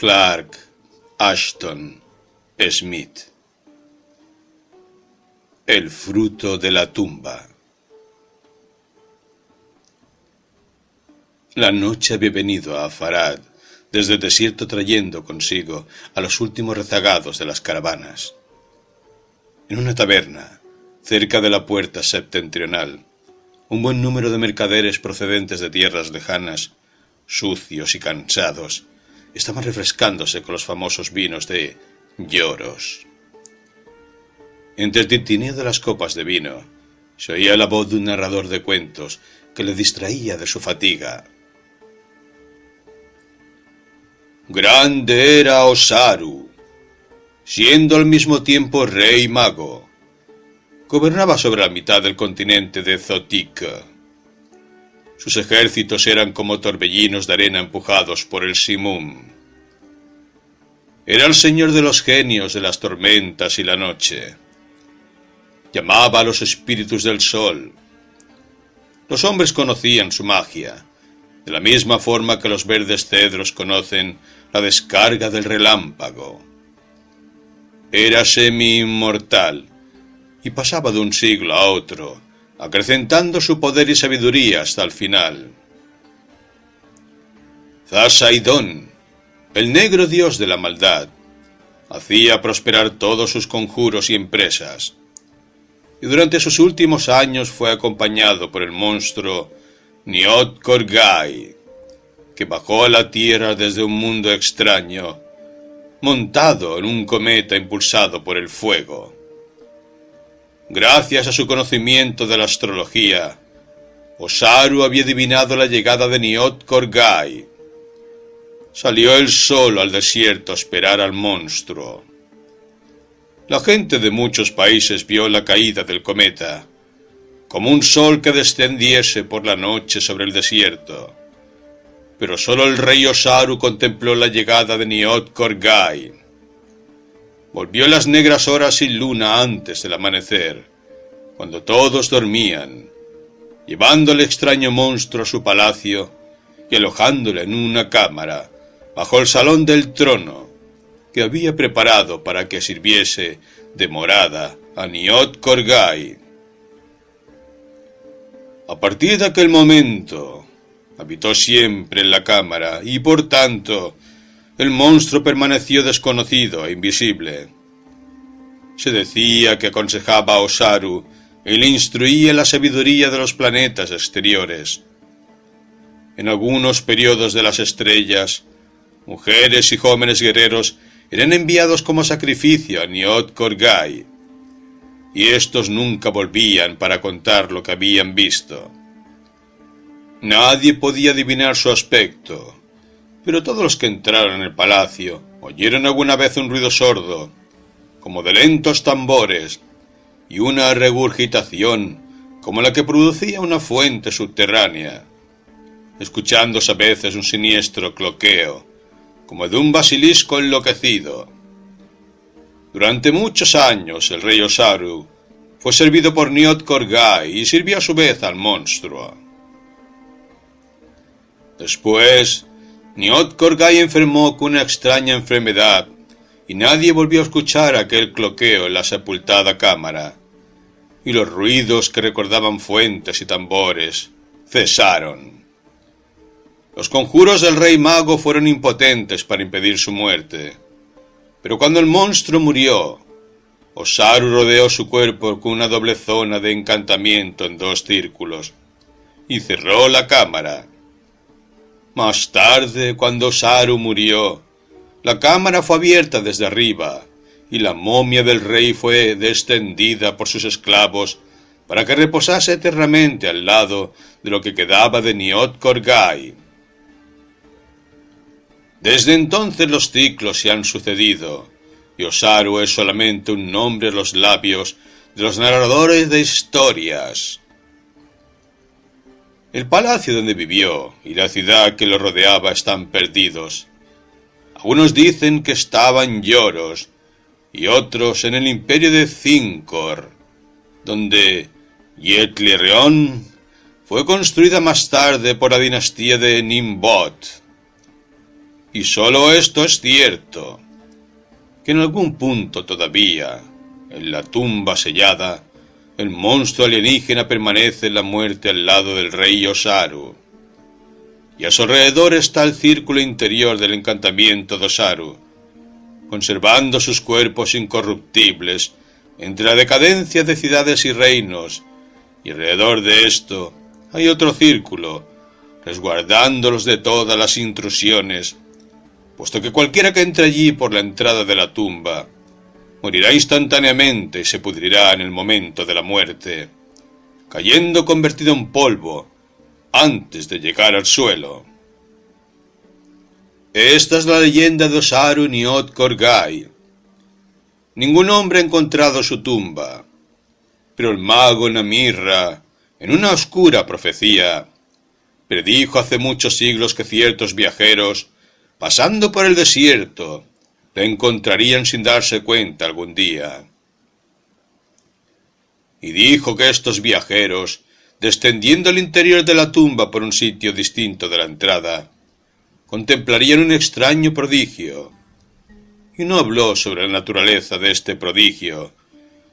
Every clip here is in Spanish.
Clark Ashton Smith El fruto de la tumba La noche había venido a Farad desde el desierto trayendo consigo a los últimos rezagados de las caravanas. En una taberna, cerca de la puerta septentrional, un buen número de mercaderes procedentes de tierras lejanas, sucios y cansados, estaban refrescándose con los famosos vinos de lloros. Entre el tintineo de las copas de vino, se oía la voz de un narrador de cuentos que le distraía de su fatiga. Grande era Osaru, siendo al mismo tiempo rey mago. Gobernaba sobre la mitad del continente de Zotica sus ejércitos eran como torbellinos de arena empujados por el Simum. Era el señor de los genios de las tormentas y la noche. Llamaba a los espíritus del sol. Los hombres conocían su magia, de la misma forma que los verdes cedros conocen la descarga del relámpago. Era semi-inmortal y pasaba de un siglo a otro, acrecentando su poder y sabiduría hasta el final. Zasaidón, el negro dios de la maldad, hacía prosperar todos sus conjuros y empresas, y durante sus últimos años fue acompañado por el monstruo Niot Korgai, que bajó a la tierra desde un mundo extraño, montado en un cometa impulsado por el fuego. Gracias a su conocimiento de la astrología, Osaru había adivinado la llegada de Niot Korgai. Salió él solo al desierto a esperar al monstruo. La gente de muchos países vio la caída del cometa, como un sol que descendiese por la noche sobre el desierto. Pero solo el rey Osaru contempló la llegada de Niot Korgai. Volvió las negras horas sin luna antes del amanecer, cuando todos dormían, llevando el extraño monstruo a su palacio y alojándole en una cámara bajo el salón del trono que había preparado para que sirviese de morada a Niot Korgai. A partir de aquel momento, habitó siempre en la cámara y por tanto el monstruo permaneció desconocido e invisible. Se decía que aconsejaba a Osaru y le instruía la sabiduría de los planetas exteriores. En algunos periodos de las estrellas, mujeres y jóvenes guerreros eran enviados como sacrificio a Niot Korgai, y estos nunca volvían para contar lo que habían visto. Nadie podía adivinar su aspecto, pero todos los que entraron en el palacio oyeron alguna vez un ruido sordo, como de lentos tambores, y una regurgitación como la que producía una fuente subterránea, escuchándose a veces un siniestro cloqueo, como de un basilisco enloquecido. Durante muchos años el rey Osaru fue servido por Niot Korgai y sirvió a su vez al monstruo. Después, Niot Korgai enfermó con una extraña enfermedad y nadie volvió a escuchar aquel cloqueo en la sepultada cámara, y los ruidos que recordaban fuentes y tambores cesaron. Los conjuros del rey mago fueron impotentes para impedir su muerte, pero cuando el monstruo murió, Osaru rodeó su cuerpo con una doble zona de encantamiento en dos círculos y cerró la cámara más tarde, cuando Saru murió, la cámara fue abierta desde arriba y la momia del rey fue descendida por sus esclavos para que reposase eternamente al lado de lo que quedaba de Niot Korgai. Desde entonces los ciclos se han sucedido, y Osaru es solamente un nombre en los labios de los narradores de historias. El palacio donde vivió y la ciudad que lo rodeaba están perdidos. Algunos dicen que estaba en Lloros y otros en el imperio de Cincor, donde Yetlirion fue construida más tarde por la dinastía de Nimbot. Y sólo esto es cierto, que en algún punto todavía, en la tumba sellada, el monstruo alienígena permanece en la muerte al lado del rey Osaru. Y a su alrededor está el círculo interior del encantamiento de Osaru, conservando sus cuerpos incorruptibles entre la decadencia de ciudades y reinos, y alrededor de esto hay otro círculo, resguardándolos de todas las intrusiones, puesto que cualquiera que entre allí por la entrada de la tumba morirá instantáneamente y se pudrirá en el momento de la muerte, cayendo convertido en polvo antes de llegar al suelo. Esta es la leyenda de Osaru Niot Korgai. Ningún hombre ha encontrado su tumba, pero el mago Namirra, en una oscura profecía, predijo hace muchos siglos que ciertos viajeros, pasando por el desierto, la encontrarían sin darse cuenta algún día. Y dijo que estos viajeros, descendiendo al interior de la tumba por un sitio distinto de la entrada, contemplarían un extraño prodigio. Y no habló sobre la naturaleza de este prodigio,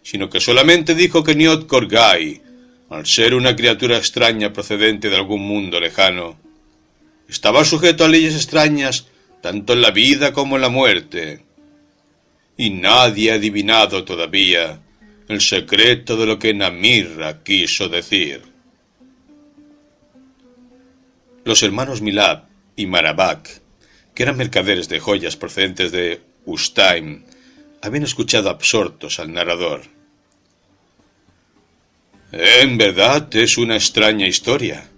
sino que solamente dijo que Niot Korgai, al ser una criatura extraña procedente de algún mundo lejano, estaba sujeto a leyes extrañas tanto en la vida como en la muerte. Y nadie ha adivinado todavía el secreto de lo que Namirra quiso decir. Los hermanos Milab y Marabak, que eran mercaderes de joyas procedentes de Ustaim, habían escuchado absortos al narrador. En verdad es una extraña historia,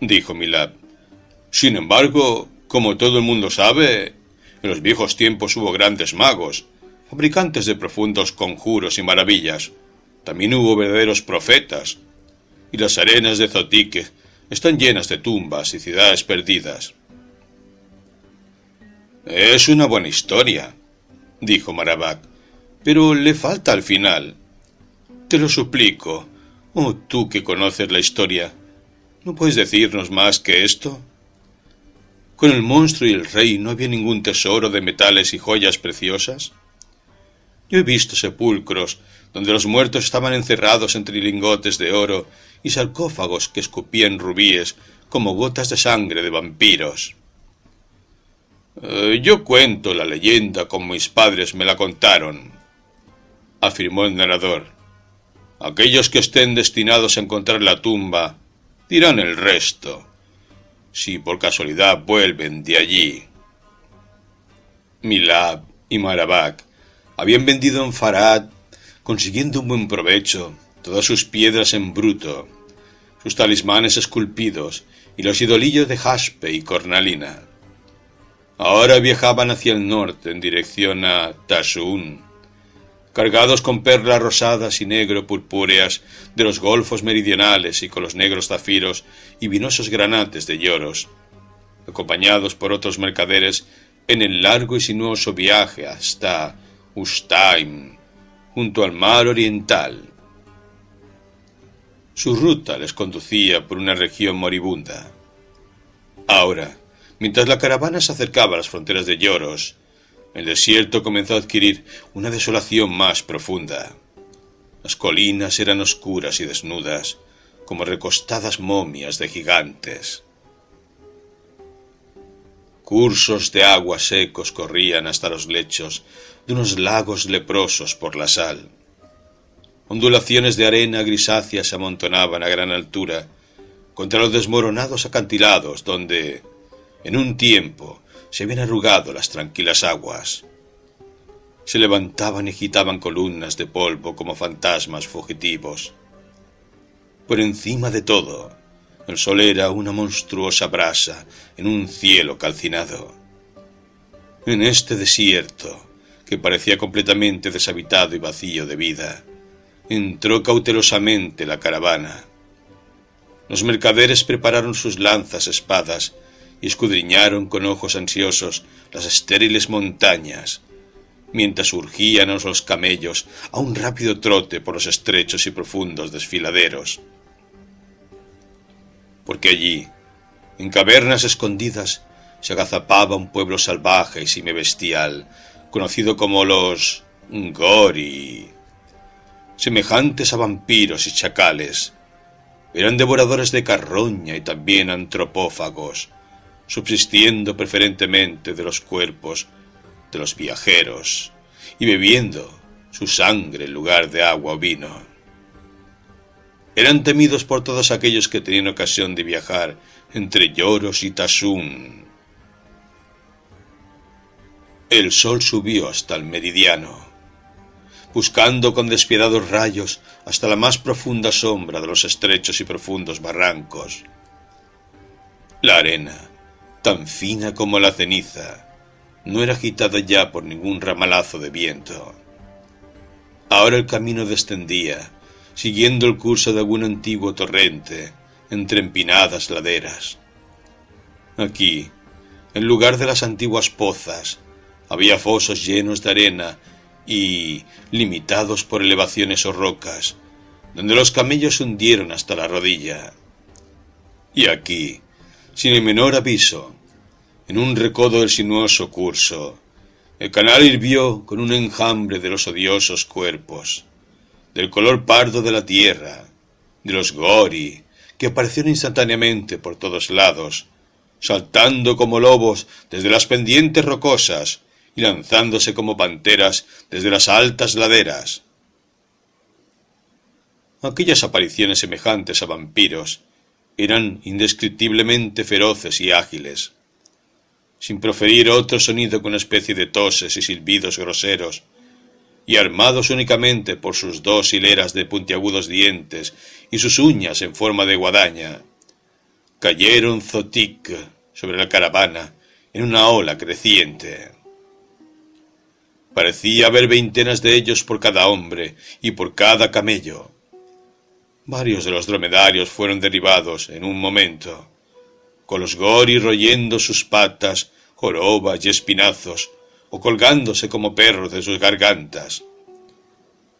dijo Milab. Sin embargo, como todo el mundo sabe, en los viejos tiempos hubo grandes magos, fabricantes de profundos conjuros y maravillas. También hubo verdaderos profetas. Y las arenas de Zotique están llenas de tumbas y ciudades perdidas. Es una buena historia, dijo Marabac, pero le falta al final. Te lo suplico, oh tú que conoces la historia, ¿no puedes decirnos más que esto? Con el monstruo y el rey no había ningún tesoro de metales y joyas preciosas. Yo he visto sepulcros donde los muertos estaban encerrados entre lingotes de oro y sarcófagos que escupían rubíes como gotas de sangre de vampiros. Eh, yo cuento la leyenda como mis padres me la contaron, afirmó el narrador. Aquellos que estén destinados a encontrar la tumba dirán el resto si por casualidad vuelven de allí. Milab y Marabak habían vendido en Farad, consiguiendo un buen provecho, todas sus piedras en bruto, sus talismanes esculpidos y los idolillos de jaspe y cornalina. Ahora viajaban hacia el norte en dirección a Tashun, cargados con perlas rosadas y negro purpúreas de los golfos meridionales y con los negros zafiros y vinosos granates de lloros, acompañados por otros mercaderes en el largo y sinuoso viaje hasta Ustaim, junto al mar oriental. Su ruta les conducía por una región moribunda. Ahora, mientras la caravana se acercaba a las fronteras de Lloros, el desierto comenzó a adquirir una desolación más profunda. Las colinas eran oscuras y desnudas, como recostadas momias de gigantes. Cursos de agua secos corrían hasta los lechos de unos lagos leprosos por la sal. Ondulaciones de arena grisácea se amontonaban a gran altura contra los desmoronados acantilados donde, en un tiempo, se habían arrugado las tranquilas aguas. Se levantaban y agitaban columnas de polvo como fantasmas fugitivos. Por encima de todo, el sol era una monstruosa brasa en un cielo calcinado. En este desierto, que parecía completamente deshabitado y vacío de vida, entró cautelosamente la caravana. Los mercaderes prepararon sus lanzas, espadas y escudriñaron con ojos ansiosos las estériles montañas, mientras urgían los camellos a un rápido trote por los estrechos y profundos desfiladeros. Porque allí, en cavernas escondidas, se agazapaba un pueblo salvaje y sime bestial, conocido como los Gori, semejantes a vampiros y chacales. Eran devoradores de carroña y también antropófagos, subsistiendo preferentemente de los cuerpos de los viajeros y bebiendo su sangre en lugar de agua o vino. Eran temidos por todos aquellos que tenían ocasión de viajar entre Lloros y Tasún. El sol subió hasta el meridiano, buscando con despiadados rayos hasta la más profunda sombra de los estrechos y profundos barrancos. La arena, tan fina como la ceniza, no era agitada ya por ningún ramalazo de viento. Ahora el camino descendía, siguiendo el curso de algún antiguo torrente, entre empinadas laderas. Aquí, en lugar de las antiguas pozas, había fosos llenos de arena y limitados por elevaciones o rocas, donde los camellos hundieron hasta la rodilla. Y aquí, sin el menor aviso, en un recodo del sinuoso curso, el canal hirvió con un enjambre de los odiosos cuerpos, del color pardo de la tierra, de los gori, que aparecieron instantáneamente por todos lados, saltando como lobos desde las pendientes rocosas y lanzándose como panteras desde las altas laderas. Aquellas apariciones semejantes a vampiros eran indescriptiblemente feroces y ágiles. Sin proferir otro sonido que una especie de toses y silbidos groseros, y armados únicamente por sus dos hileras de puntiagudos dientes y sus uñas en forma de guadaña, cayeron zotic sobre la caravana en una ola creciente. Parecía haber veintenas de ellos por cada hombre y por cada camello. Varios de los dromedarios fueron derribados en un momento, con los gori royendo sus patas, jorobas y espinazos, o colgándose como perros de sus gargantas.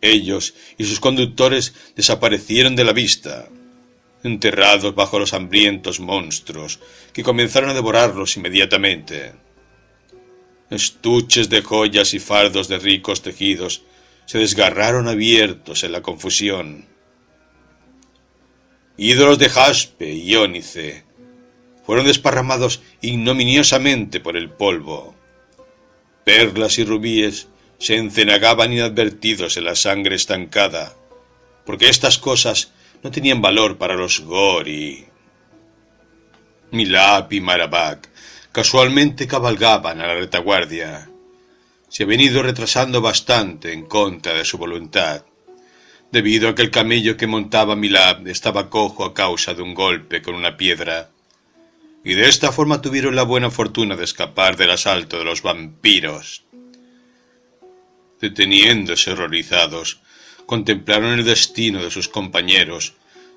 Ellos y sus conductores desaparecieron de la vista, enterrados bajo los hambrientos monstruos, que comenzaron a devorarlos inmediatamente. Estuches de joyas y fardos de ricos tejidos se desgarraron abiertos en la confusión. Ídolos de jaspe y ónice fueron desparramados ignominiosamente por el polvo. Perlas y rubíes se encenagaban inadvertidos en la sangre estancada, porque estas cosas no tenían valor para los Gori. Milap y Marabak casualmente cabalgaban a la retaguardia. Se ha venido retrasando bastante en contra de su voluntad, debido a que el camello que montaba Milab estaba cojo a causa de un golpe con una piedra, y de esta forma tuvieron la buena fortuna de escapar del asalto de los vampiros. Deteniéndose horrorizados, contemplaron el destino de sus compañeros,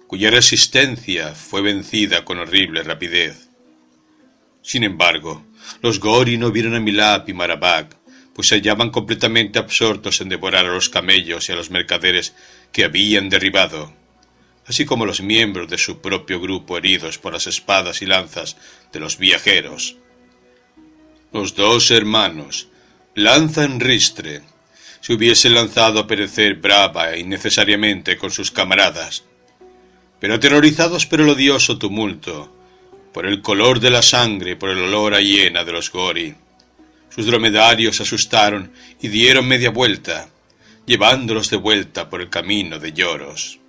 cuya resistencia fue vencida con horrible rapidez. Sin embargo, los Gori no vieron a Milap y Marabak, pues se hallaban completamente absortos en devorar a los camellos y a los mercaderes que habían derribado, así como los miembros de su propio grupo heridos por las espadas y lanzas de los viajeros. Los dos hermanos, lanza en ristre, se hubiesen lanzado a perecer brava e innecesariamente con sus camaradas, pero aterrorizados por el odioso tumulto, por el color de la sangre, por el olor a hiena de los gori. Sus dromedarios asustaron y dieron media vuelta, llevándolos de vuelta por el camino de lloros.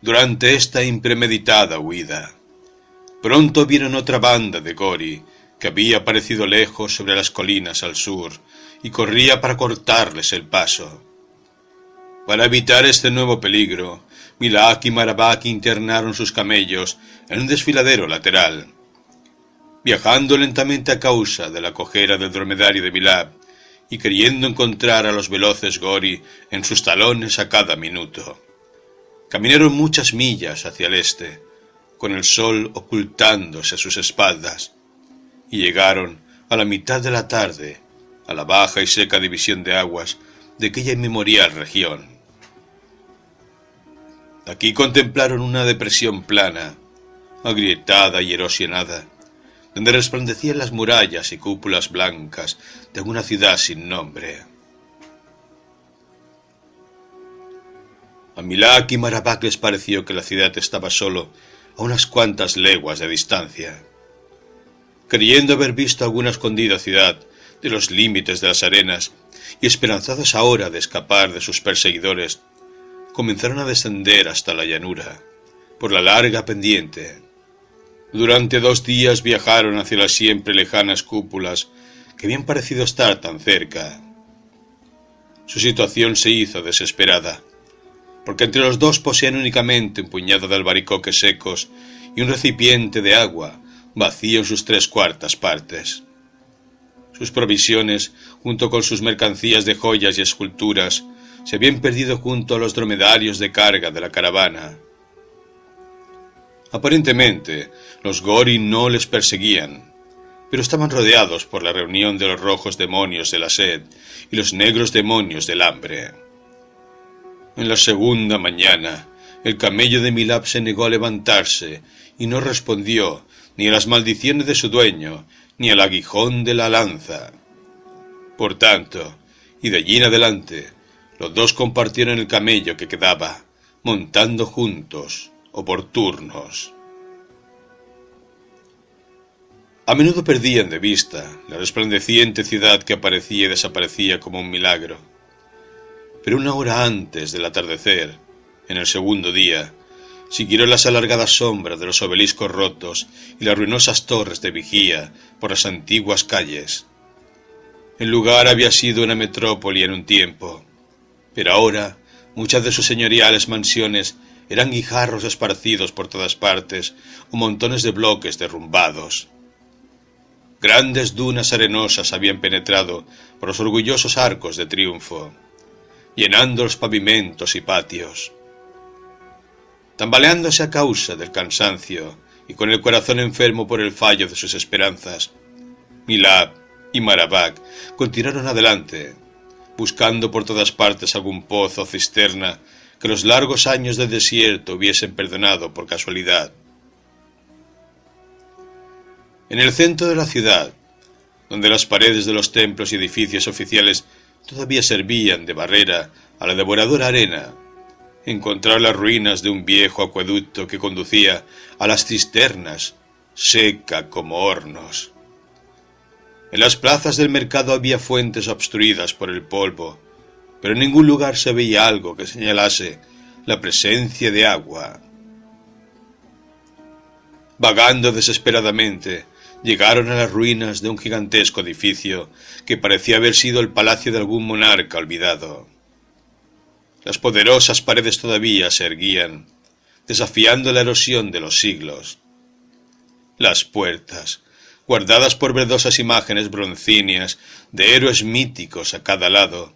Durante esta impremeditada huida, pronto vieron otra banda de gori que había aparecido lejos sobre las colinas al sur y corría para cortarles el paso. Para evitar este nuevo peligro, Milak y Marabak internaron sus camellos en un desfiladero lateral. Viajando lentamente a causa de la cojera del dromedario de Milab y queriendo encontrar a los veloces Gori en sus talones a cada minuto. Caminaron muchas millas hacia el este, con el sol ocultándose a sus espaldas, y llegaron a la mitad de la tarde a la baja y seca división de aguas de aquella inmemorial región. Aquí contemplaron una depresión plana, agrietada y erosionada, donde resplandecían las murallas y cúpulas blancas de una ciudad sin nombre. A Milak y Marabak les pareció que la ciudad estaba solo a unas cuantas leguas de distancia. Creyendo haber visto alguna escondida ciudad de los límites de las arenas y esperanzados ahora de escapar de sus perseguidores, comenzaron a descender hasta la llanura, por la larga pendiente. Durante dos días viajaron hacia las siempre lejanas cúpulas que habían parecido estar tan cerca. Su situación se hizo desesperada porque entre los dos poseían únicamente un puñado de albaricoques secos y un recipiente de agua vacío en sus tres cuartas partes. Sus provisiones, junto con sus mercancías de joyas y esculturas, se habían perdido junto a los dromedarios de carga de la caravana. Aparentemente, los Gori no les perseguían, pero estaban rodeados por la reunión de los rojos demonios de la sed y los negros demonios del hambre. En la segunda mañana, el camello de Milab se negó a levantarse y no respondió ni a las maldiciones de su dueño, ni al aguijón de la lanza. Por tanto, y de allí en adelante, los dos compartieron el camello que quedaba, montando juntos o por turnos. A menudo perdían de vista la resplandeciente ciudad que aparecía y desaparecía como un milagro pero una hora antes del atardecer, en el segundo día, siguieron las alargadas sombras de los obeliscos rotos y las ruinosas torres de vigía por las antiguas calles. El lugar había sido una metrópoli en un tiempo, pero ahora muchas de sus señoriales mansiones eran guijarros esparcidos por todas partes o montones de bloques derrumbados. Grandes dunas arenosas habían penetrado por los orgullosos arcos de triunfo llenando los pavimentos y patios. Tambaleándose a causa del cansancio y con el corazón enfermo por el fallo de sus esperanzas, Milab y Marabak continuaron adelante, buscando por todas partes algún pozo o cisterna que los largos años de desierto hubiesen perdonado por casualidad. En el centro de la ciudad, donde las paredes de los templos y edificios oficiales todavía servían de barrera a la devoradora arena. Encontrar las ruinas de un viejo acueducto que conducía a las cisternas, seca como hornos. En las plazas del mercado había fuentes obstruidas por el polvo, pero en ningún lugar se veía algo que señalase la presencia de agua. Vagando desesperadamente, llegaron a las ruinas de un gigantesco edificio que parecía haber sido el palacio de algún monarca olvidado. Las poderosas paredes todavía se erguían, desafiando la erosión de los siglos. Las puertas, guardadas por verdosas imágenes broncíneas de héroes míticos a cada lado,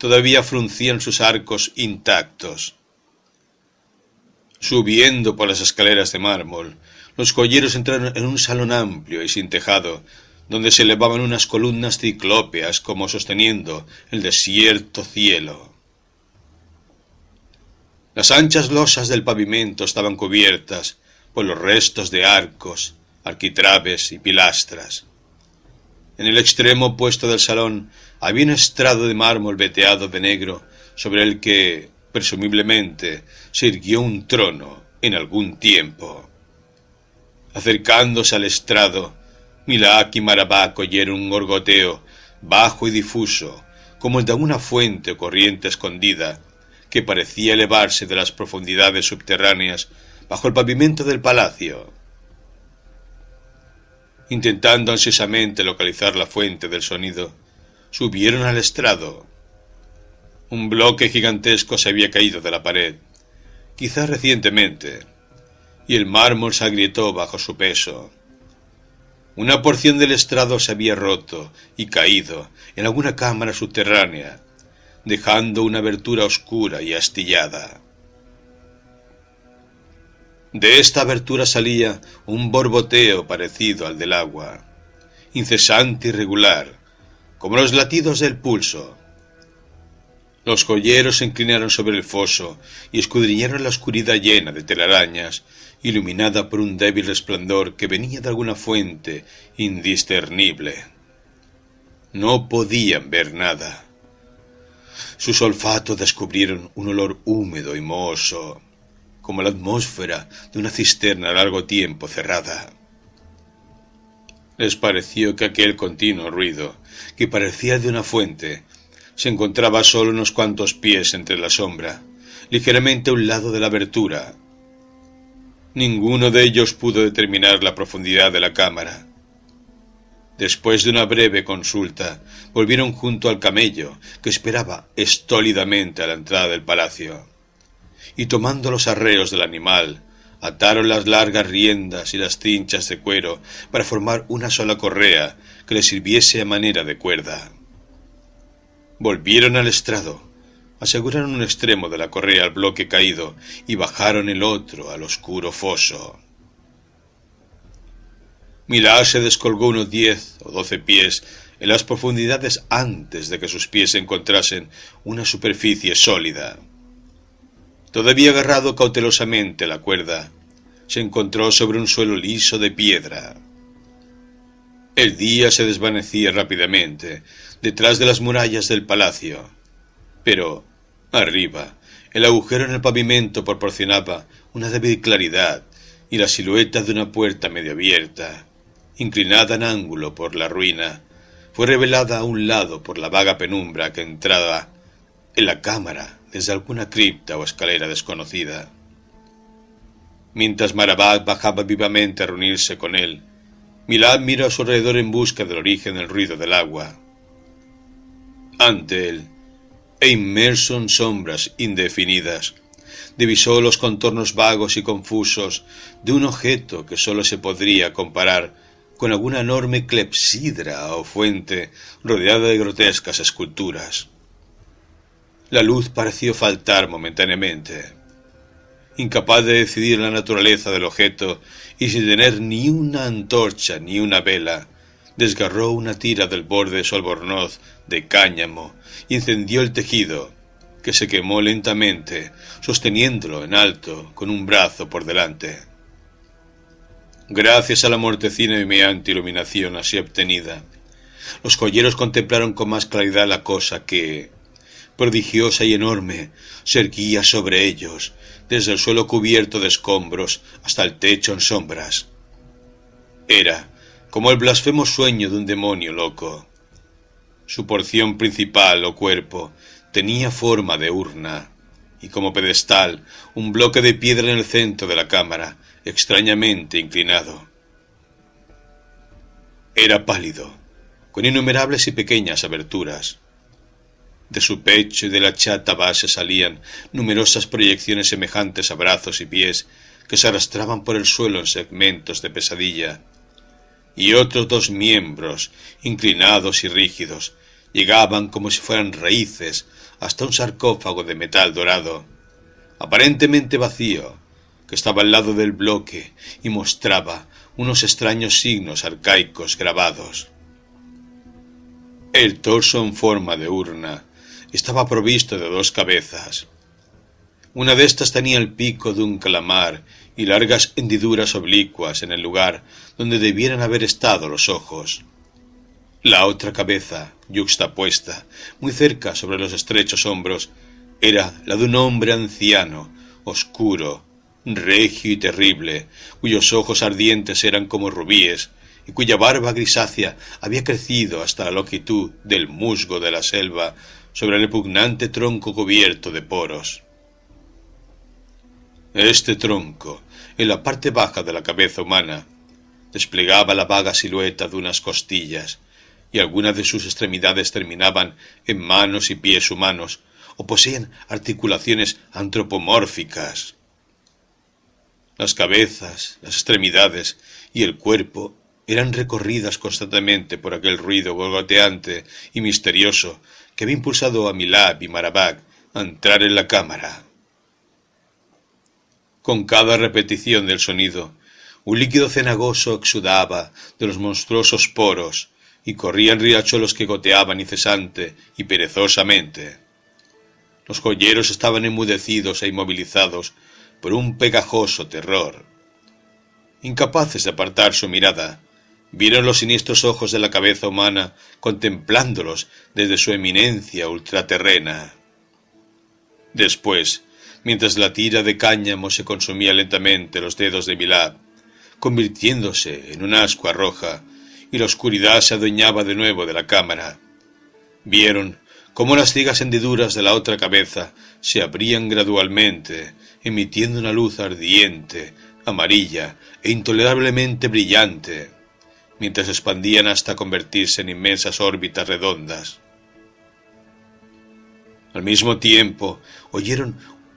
todavía fruncían sus arcos intactos. Subiendo por las escaleras de mármol, los joyeros entraron en un salón amplio y sin tejado, donde se elevaban unas columnas ciclópeas como sosteniendo el desierto cielo. Las anchas losas del pavimento estaban cubiertas por los restos de arcos, arquitraves y pilastras. En el extremo opuesto del salón había un estrado de mármol veteado de negro sobre el que, presumiblemente, se irguió un trono en algún tiempo. Acercándose al estrado, Milak y Marabak oyeron un gorgoteo bajo y difuso, como el de una fuente o corriente escondida, que parecía elevarse de las profundidades subterráneas bajo el pavimento del palacio. Intentando ansiosamente localizar la fuente del sonido, subieron al estrado. Un bloque gigantesco se había caído de la pared, quizás recientemente, y el mármol se agrietó bajo su peso. Una porción del estrado se había roto y caído en alguna cámara subterránea, dejando una abertura oscura y astillada. De esta abertura salía un borboteo parecido al del agua, incesante y regular, como los latidos del pulso. Los joyeros se inclinaron sobre el foso y escudriñaron la oscuridad llena de telarañas, iluminada por un débil resplandor que venía de alguna fuente indiscernible. No podían ver nada. Sus olfatos descubrieron un olor húmedo y mohoso, como la atmósfera de una cisterna largo tiempo cerrada. Les pareció que aquel continuo ruido, que parecía de una fuente, se encontraba solo unos cuantos pies entre la sombra, ligeramente a un lado de la abertura. Ninguno de ellos pudo determinar la profundidad de la cámara. Después de una breve consulta, volvieron junto al camello, que esperaba estólidamente a la entrada del palacio. Y tomando los arreos del animal, ataron las largas riendas y las cinchas de cuero para formar una sola correa que le sirviese a manera de cuerda. Volvieron al estrado, aseguraron un extremo de la correa al bloque caído y bajaron el otro al oscuro foso. Milá se descolgó unos diez o doce pies en las profundidades antes de que sus pies encontrasen una superficie sólida. Todavía agarrado cautelosamente la cuerda, se encontró sobre un suelo liso de piedra. El día se desvanecía rápidamente, detrás de las murallas del palacio. Pero, arriba, el agujero en el pavimento proporcionaba una débil claridad y la silueta de una puerta medio abierta, inclinada en ángulo por la ruina, fue revelada a un lado por la vaga penumbra que entraba en la cámara desde alguna cripta o escalera desconocida. Mientras Marabat bajaba vivamente a reunirse con él, Milad miró a su alrededor en busca del origen del ruido del agua. Ante él, e inmerso en sombras indefinidas, divisó los contornos vagos y confusos de un objeto que sólo se podría comparar con alguna enorme clepsidra o fuente rodeada de grotescas esculturas. La luz pareció faltar momentáneamente. Incapaz de decidir la naturaleza del objeto y sin tener ni una antorcha ni una vela, desgarró una tira del borde de su albornoz de cáñamo y encendió el tejido, que se quemó lentamente, sosteniéndolo en alto con un brazo por delante. Gracias a la mortecina y meante iluminación así obtenida, los joyeros contemplaron con más claridad la cosa que, prodigiosa y enorme, se erguía sobre ellos, desde el suelo cubierto de escombros hasta el techo en sombras. Era, como el blasfemo sueño de un demonio loco. Su porción principal o cuerpo tenía forma de urna, y como pedestal un bloque de piedra en el centro de la cámara, extrañamente inclinado. Era pálido, con innumerables y pequeñas aberturas. De su pecho y de la chata base salían numerosas proyecciones semejantes a brazos y pies que se arrastraban por el suelo en segmentos de pesadilla, y otros dos miembros, inclinados y rígidos, llegaban como si fueran raíces hasta un sarcófago de metal dorado, aparentemente vacío, que estaba al lado del bloque y mostraba unos extraños signos arcaicos grabados. El torso en forma de urna estaba provisto de dos cabezas. Una de estas tenía el pico de un calamar y largas hendiduras oblicuas en el lugar donde debieran haber estado los ojos. La otra cabeza, yuxtapuesta, muy cerca sobre los estrechos hombros, era la de un hombre anciano, oscuro, regio y terrible, cuyos ojos ardientes eran como rubíes, y cuya barba grisácea había crecido hasta la longitud del musgo de la selva sobre el repugnante tronco cubierto de poros. Este tronco, en la parte baja de la cabeza humana, desplegaba la vaga silueta de unas costillas, y algunas de sus extremidades terminaban en manos y pies humanos, o poseían articulaciones antropomórficas. Las cabezas, las extremidades y el cuerpo eran recorridas constantemente por aquel ruido gorgoteante y misterioso que había impulsado a Milab y Marabak a entrar en la cámara. Con cada repetición del sonido, un líquido cenagoso exudaba de los monstruosos poros y corrían riachuelos que goteaban incesante y perezosamente. Los joyeros estaban enmudecidos e inmovilizados por un pegajoso terror. Incapaces de apartar su mirada, vieron los siniestros ojos de la cabeza humana contemplándolos desde su eminencia ultraterrena. Después, mientras la tira de cáñamo se consumía lentamente los dedos de Milad, convirtiéndose en una ascua roja, y la oscuridad se adueñaba de nuevo de la cámara, vieron cómo las ciegas hendiduras de la otra cabeza se abrían gradualmente, emitiendo una luz ardiente, amarilla e intolerablemente brillante, mientras se expandían hasta convertirse en inmensas órbitas redondas. Al mismo tiempo oyeron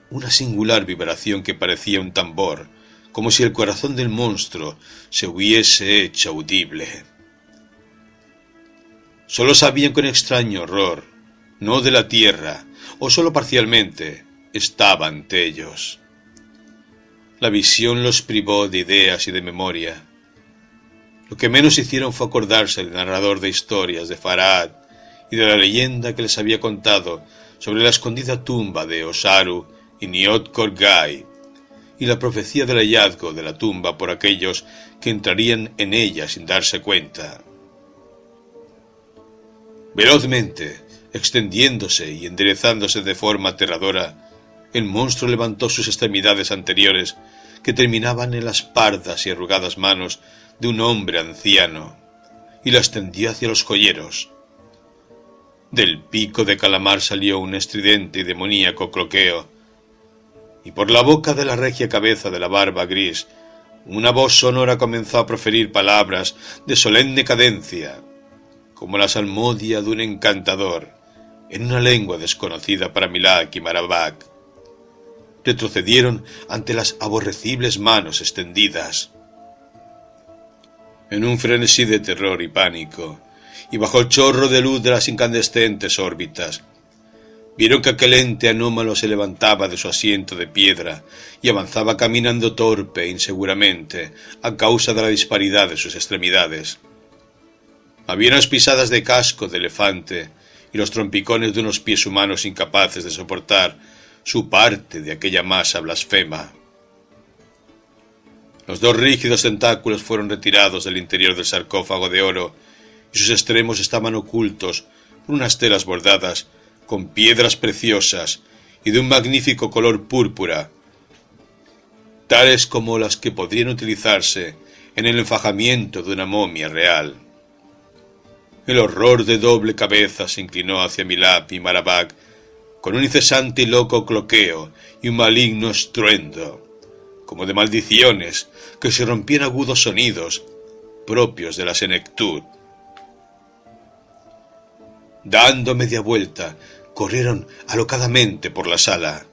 una singular vibración que parecía un tambor, como si el corazón del monstruo se hubiese hecho audible. Solo sabían con extraño horror, no de la tierra, o solo parcialmente, estaba ante ellos. La visión los privó de ideas y de memoria. Lo que menos hicieron fue acordarse del narrador de historias de Farad y de la leyenda que les había contado sobre la escondida tumba de Osaru y Niot Korgai, y la profecía del hallazgo de la tumba por aquellos que entrarían en ella sin darse cuenta. Velozmente, extendiéndose y enderezándose de forma aterradora, el monstruo levantó sus extremidades anteriores, que terminaban en las pardas y arrugadas manos de un hombre anciano y la extendió hacia los joyeros. Del pico de calamar salió un estridente y demoníaco cloqueo, y por la boca de la regia cabeza de la barba gris, una voz sonora comenzó a proferir palabras de solemne cadencia, como la salmodia de un encantador, en una lengua desconocida para Milak y Marabak. Retrocedieron ante las aborrecibles manos extendidas en un frenesí de terror y pánico, y bajo el chorro de luz de las incandescentes órbitas, vieron que aquel ente anómalo se levantaba de su asiento de piedra y avanzaba caminando torpe e inseguramente a causa de la disparidad de sus extremidades. Había unas pisadas de casco de elefante y los trompicones de unos pies humanos incapaces de soportar su parte de aquella masa blasfema. Los dos rígidos tentáculos fueron retirados del interior del sarcófago de oro y sus extremos estaban ocultos por unas telas bordadas con piedras preciosas y de un magnífico color púrpura, tales como las que podrían utilizarse en el enfajamiento de una momia real. El horror de doble cabeza se inclinó hacia Milap y Marabak con un incesante y loco cloqueo y un maligno estruendo como de maldiciones, que se rompían agudos sonidos propios de la senectud. Dando media vuelta, corrieron alocadamente por la sala.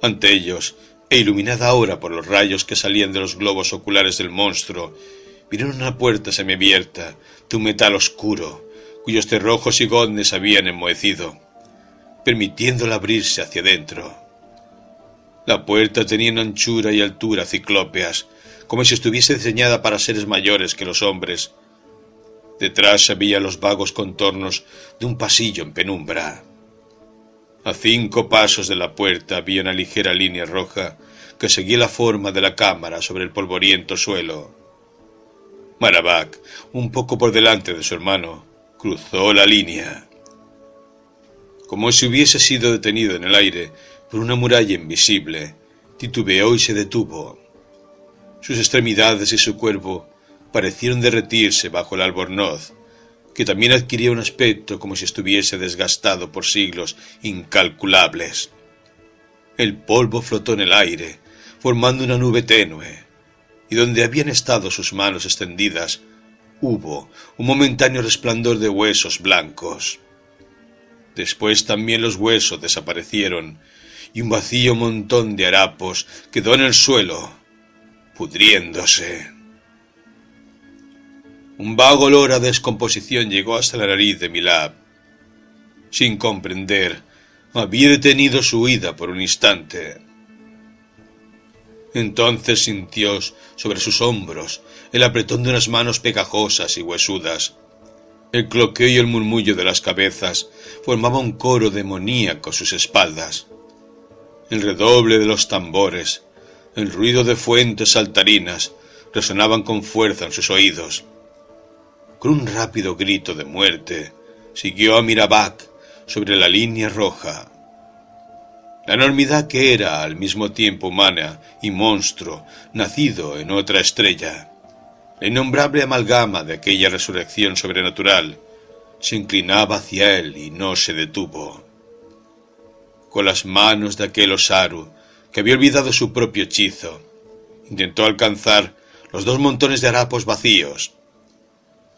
Ante ellos, e iluminada ahora por los rayos que salían de los globos oculares del monstruo, vieron una puerta semiabierta de un metal oscuro, cuyos cerrojos y goznes habían enmohecido, permitiéndola abrirse hacia adentro. La puerta tenía una anchura y altura ciclópeas, como si estuviese diseñada para seres mayores que los hombres. Detrás había los vagos contornos de un pasillo en penumbra. A cinco pasos de la puerta había una ligera línea roja que seguía la forma de la cámara sobre el polvoriento suelo. Marabak, un poco por delante de su hermano, cruzó la línea. Como si hubiese sido detenido en el aire, por una muralla invisible, titubeó y se detuvo. Sus extremidades y su cuerpo parecieron derretirse bajo el albornoz, que también adquiría un aspecto como si estuviese desgastado por siglos incalculables. El polvo flotó en el aire, formando una nube tenue, y donde habían estado sus manos extendidas, hubo un momentáneo resplandor de huesos blancos. Después también los huesos desaparecieron y un vacío montón de harapos quedó en el suelo, pudriéndose. Un vago olor a descomposición llegó hasta la nariz de Milab. Sin comprender, había detenido su huida por un instante. Entonces sintió sobre sus hombros el apretón de unas manos pegajosas y huesudas. El cloqueo y el murmullo de las cabezas formaba un coro demoníaco a sus espaldas. El redoble de los tambores, el ruido de fuentes saltarinas resonaban con fuerza en sus oídos. Con un rápido grito de muerte, siguió a Mirabac sobre la línea roja. La enormidad que era al mismo tiempo humana y monstruo, nacido en otra estrella. La innombrable amalgama de aquella resurrección sobrenatural se inclinaba hacia él y no se detuvo. Con las manos de aquel Osaru, que había olvidado su propio hechizo, intentó alcanzar los dos montones de harapos vacíos.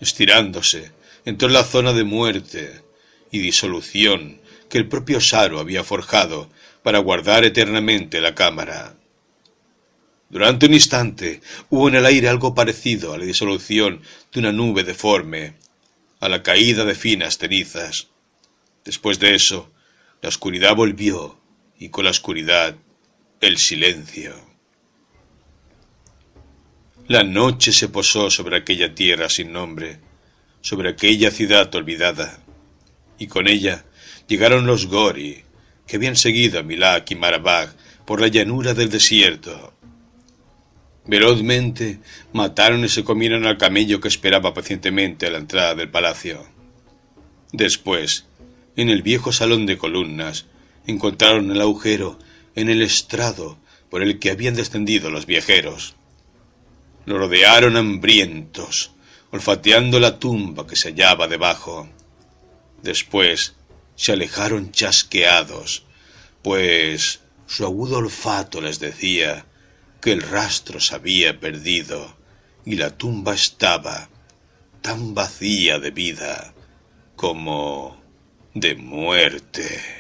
Estirándose, entró en la zona de muerte y disolución que el propio Saro había forjado para guardar eternamente la cámara. Durante un instante hubo en el aire algo parecido a la disolución de una nube deforme, a la caída de finas cenizas. Después de eso, la oscuridad volvió y con la oscuridad el silencio. La noche se posó sobre aquella tierra sin nombre, sobre aquella ciudad olvidada, y con ella llegaron los Gori, que habían seguido a Milak y Marabag por la llanura del desierto. Velozmente mataron y se comieron al camello que esperaba pacientemente a la entrada del palacio. Después, en el viejo salón de columnas, encontraron el agujero en el estrado por el que habían descendido los viajeros. Lo rodearon hambrientos, olfateando la tumba que se hallaba debajo. Después se alejaron chasqueados, pues su agudo olfato les decía que el rastro se había perdido y la tumba estaba tan vacía de vida como de muerte.